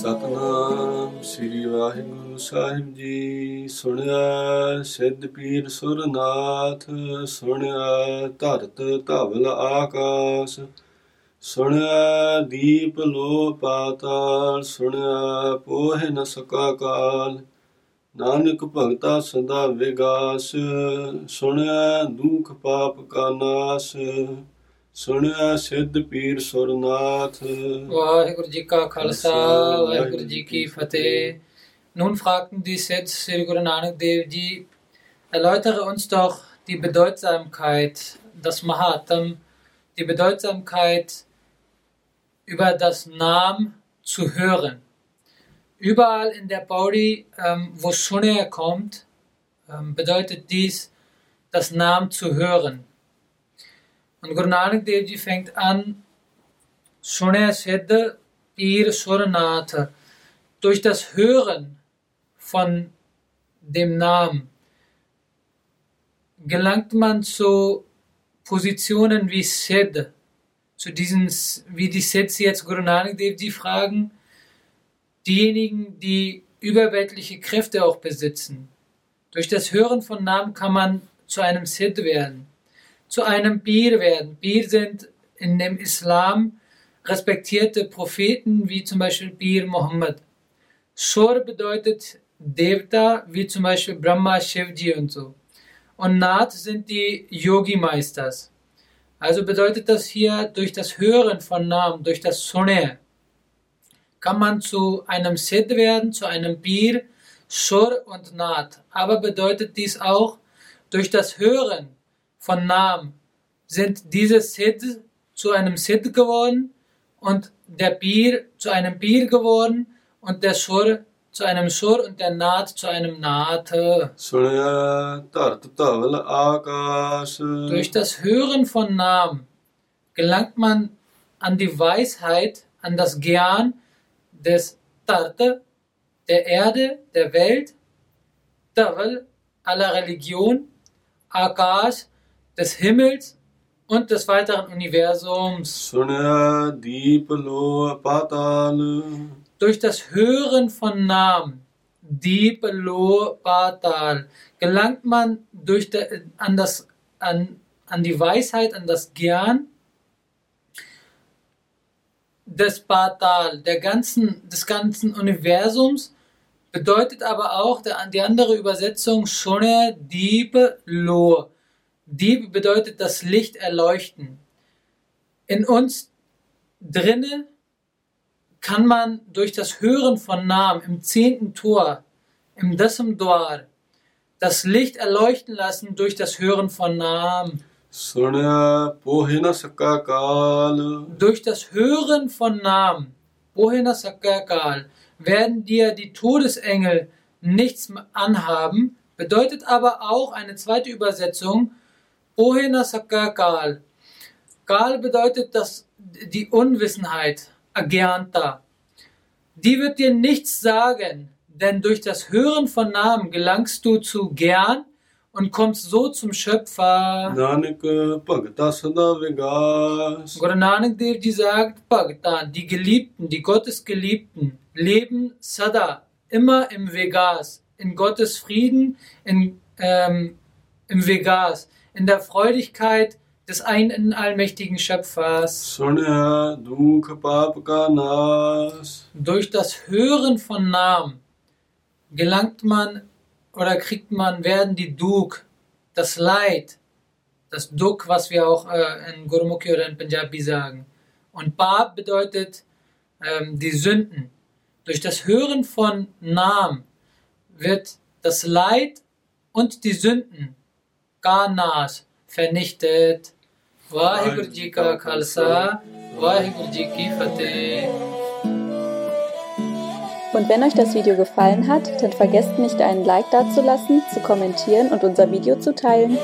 ਸਤਨਾਮ ਸ੍ਰੀ ਵਾਹਿਗੁਰੂ ਸਾਹਿਬ ਜੀ। ਸੁਣਿਆ ਸਿੱਧ ਪੀਰ ਸੁਰਨਾਥ, ਸੁਣਿਆ ਧਰਤ ਧਵਲ ਆਕਾਸ। ਸੁਣਿਆ ਦੀਪ ਲੋ ਪਾਤਾਲ, ਸੁਣਿਆ ਪੋਹਿ ਨ ਸਕਾ ਕਾਲ। ਨਾਨਕ ਭਗਤਾ ਸਦਾ ਵਿਗਾਸ, ਸੁਣਿਆ ਦੁਖ ਪਾਪ ਕਾ ਨਾਸ। ਸੁਣਿਆ ਸਿੱਧ ਪੀਰ ਸੁਰਨਾਥ ਵਾਹਿਗੁਰੂ ਜੀ ਕਾ ਖਾਲਸਾ ਵਾਹਿਗੁਰੂ ਜੀ ਕੀ ਫਤਿਹ Nun fragten die Sith Sri Guru Nanak Dev Ji, erläutere uns doch die Bedeutsamkeit, das Mahatam, die Bedeutsamkeit über das Namen zu hören. Überall in der Baudi, ähm, wo Shunaya kommt, ähm, bedeutet dies, das Namen zu hören. Und Guru Nanak Dev Ji fängt an, Shunaya Siddha Pir Surnath, durch das Hören von dem Namen gelangt man zu Positionen wie Sid, zu diesen, wie die Sids jetzt Guru Nanak Dev Ji fragen, diejenigen, die überweltliche Kräfte auch besitzen. Durch das Hören von Namen kann man zu einem Sid werden, zu einem Bir werden. Bir sind in dem Islam respektierte Propheten, wie zum Beispiel Bir Muhammad. Shor bedeutet Devta, wie zum Beispiel Brahma, Shivji und so. Und Nath sind die Yogi-Meisters. Also bedeutet das hier, durch das Hören von Namen, durch das Sunne, kann man zu einem Sid werden, zu einem Bir, Shur und Nath. Aber bedeutet dies auch, durch das Hören von Nam sind diese Sid zu einem Sid geworden und der Pir zu einem Pir geworden und der Shur zu einem Shur und der Naht zu einem Naht. Durch das Hören von Nam gelangt man an die Weisheit, an das Gyan des Tarte, der Erde, der Welt, Taval, aller Religion, Akash, des Himmels und des weiteren Universums. Durch das Hören von Namen, Diplo Patal, gelangt man durch de, an, das, an, an die Weisheit, an das Gern des Patal, der ganzen, des ganzen Universums, bedeutet aber auch der, die andere Übersetzung Shone Deep Lo Dieb bedeutet das Licht erleuchten. In uns drinne kann man durch das Hören von Namen im zehnten Tor, im Dessem Dwar, das Licht erleuchten lassen durch das Hören von Namen. Durch das Hören von Namen, werden dir die Todesengel nichts anhaben, bedeutet aber auch eine zweite Übersetzung, Ohena Saka Kal. Kal bedeutet das, die Unwissenheit, Agyanta. Die wird dir nichts sagen, denn durch das Hören von Namen gelangst du zu Gern und kommst so zum Schöpfer. Nanak Bhagata Sadavigas. Guru Nanak Dev sagt, Bhagatan, die Geliebten, die Gottesgeliebten, leben Sada, immer im Vegas, in Gottes Frieden, in, ähm, im Vegas in der Freudigkeit des einen allmächtigen Schöpfers. Durch das Hören von Namen gelangt man oder kriegt man, werden die Duk, das Leid, das Duk, was wir auch äh, in Gurmukhi oder in Punjabi sagen. Und Bab bedeutet ähm, die Sünden. Durch das Hören von Namen wird das Leid und die Sünden Ganas, vernichtet. Khalsa, Vaheguru Ji ki Fateh. Und wenn euch das Video gefallen hat, dann vergesst nicht einen Like dazulassen, zu kommentieren und unser Video zu teilen.